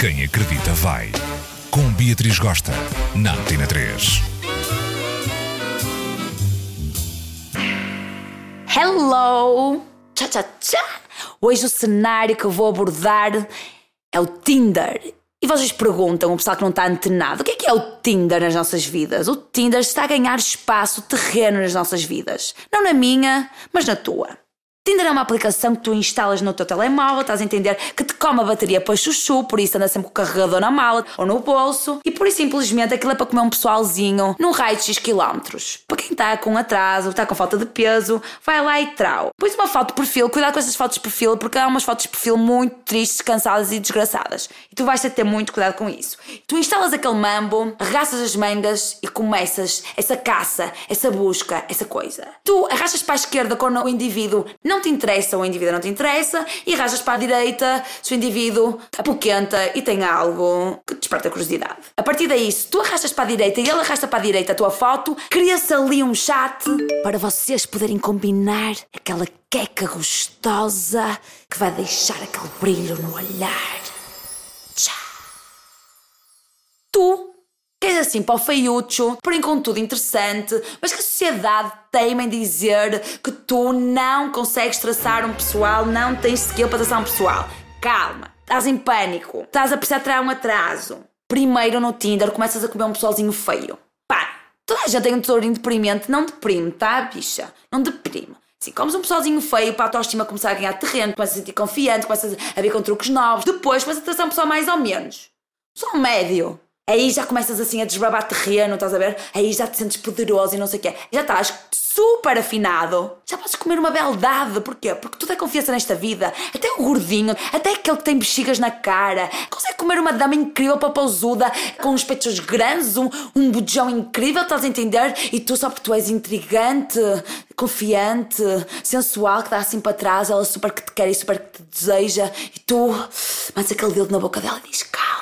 Quem acredita vai. Com Beatriz Gosta, na Antena 3. Hello! Tchá, tchá, tchá! Hoje o cenário que eu vou abordar é o Tinder. E vocês perguntam, o pessoal que não está antenado, o que é que é o Tinder nas nossas vidas? O Tinder está a ganhar espaço, terreno nas nossas vidas. Não na minha, mas na tua. Tinder é uma aplicação que tu instalas no teu telemóvel, estás a entender que te come a bateria para chuchu, por isso anda sempre com o carregador na mala ou no bolso, e por isso simplesmente aquilo é para comer um pessoalzinho num raio de X quilómetros. Para quem está com atraso, está com falta de peso, vai lá e trau. Pões uma foto de perfil, cuidado com essas fotos de perfil, porque há umas fotos de perfil muito tristes, cansadas e desgraçadas. E tu vais ter ter muito cuidado com isso. Tu instalas aquele mambo, arrastas as mangas e começas essa caça, essa busca, essa coisa. Tu arrastas para a esquerda quando o indivíduo não te interessa o indivíduo não te interessa e arrastas para a direita se o indivíduo apoquenta e tem algo que desperta curiosidade. A partir daí, se tu arrastas para a direita e ele arrasta para a direita a tua foto, cria-se ali um chat para vocês poderem combinar aquela queca gostosa que vai deixar aquele brilho no olhar. Assim para o feiúcho, porém com tudo interessante, mas que a sociedade teima em dizer que tu não consegues traçar um pessoal, não tens skill para traçar um pessoal. Calma, estás em pânico, estás a precisar tirar um atraso. Primeiro no Tinder começas a comer um pessoalzinho feio. Pá, toda a gente tem um tesourinho deprimente, não deprime, tá, bicha? Não deprime. Sim, comes um pessoalzinho feio para a autoestima começar a ganhar terreno, começas a sentir confiante, começas a ver com truques novos. Depois começas a traçar um pessoal mais ou menos. Só médio. Aí já começas assim a desbravar terreno, estás a ver? Aí já te sentes poderoso e não sei o quê. Já estás super afinado. Já podes comer uma beldade. Porquê? Porque tudo é confiança nesta vida. Até o gordinho, até aquele que tem bexigas na cara. Consegue comer uma dama incrível, papauzuda, com os peitos grandes, um, um bujão incrível, estás a entender? E tu só porque tu és intrigante, confiante, sensual, que dá assim para trás, ela super que te quer e super que te deseja. E tu metes aquele dedo na boca dela e diz calma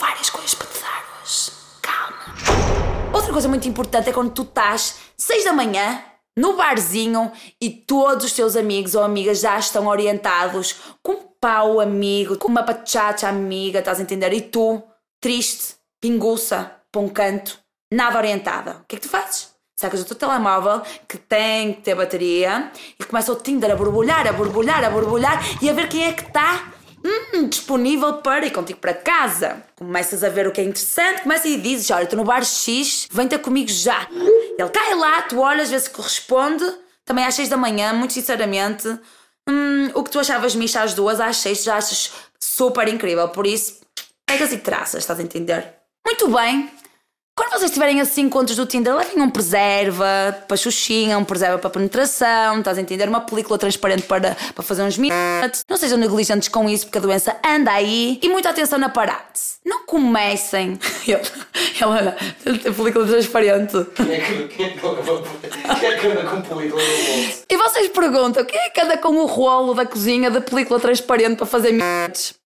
várias coisas para te dar hoje. Calma. Outra coisa muito importante é quando tu estás 6 da manhã no barzinho e todos os teus amigos ou amigas já estão orientados com um pau amigo, com uma pachacha amiga, estás a entender? E tu, triste, pinguça, para um canto, nada orientada. O que é que tu fazes? Sacas o teu telemóvel, que tem que ter bateria, e começa o Tinder a borbulhar, a borbulhar, a borbulhar e a ver quem é que está hum, disponível para ir contigo para casa. Começas a ver o que é interessante, começas e dizes: Olha, estou no bar X, vem ter comigo já. Ele cai lá, tu olhas, vê se corresponde. Também às 6 da manhã, muito sinceramente, hum, o que tu achavas misto às duas, às 6 já achas super incrível. Por isso, pegas e traças, estás a entender? Muito bem, vocês tiverem assim encontros do Tinder, levem um preserva para xuxinha, um preserva para penetração, estás a entender? Uma película transparente para, para fazer uns minutos. Não sejam negligentes com isso, porque a doença anda aí. E muita atenção na parate. Não comecem. Ela, a película transparente. Quem é que, quem é que, quem é que anda com película no bolso? E vocês perguntam, quem é que anda com o rolo da cozinha da película transparente para fazer minutos?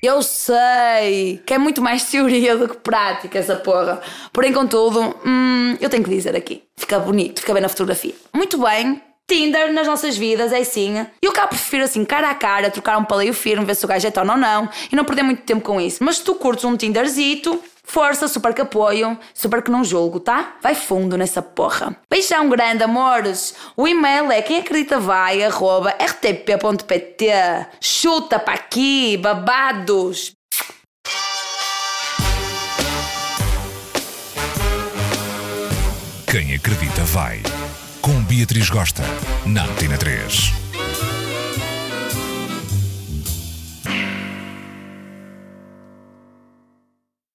Eu sei que é muito mais teoria do que prática essa porra. Porém, contudo, hum, eu tenho que dizer aqui. Fica bonito, fica bem na fotografia. Muito bem, Tinder nas nossas vidas é assim. Eu cá prefiro assim, cara a cara, trocar um paleio firme, ver se o gajo é tono ou não e não perder muito tempo com isso. Mas se tu curtes um Tinderzito, Força, super que apoio, super que não julgo, tá? Vai fundo nessa porra. Beijão grande, amores. O e-mail é quem acredita vai, arroba rtp.pt. Chuta para aqui, babados. Quem acredita vai. Com Beatriz Gosta, na Antena 3.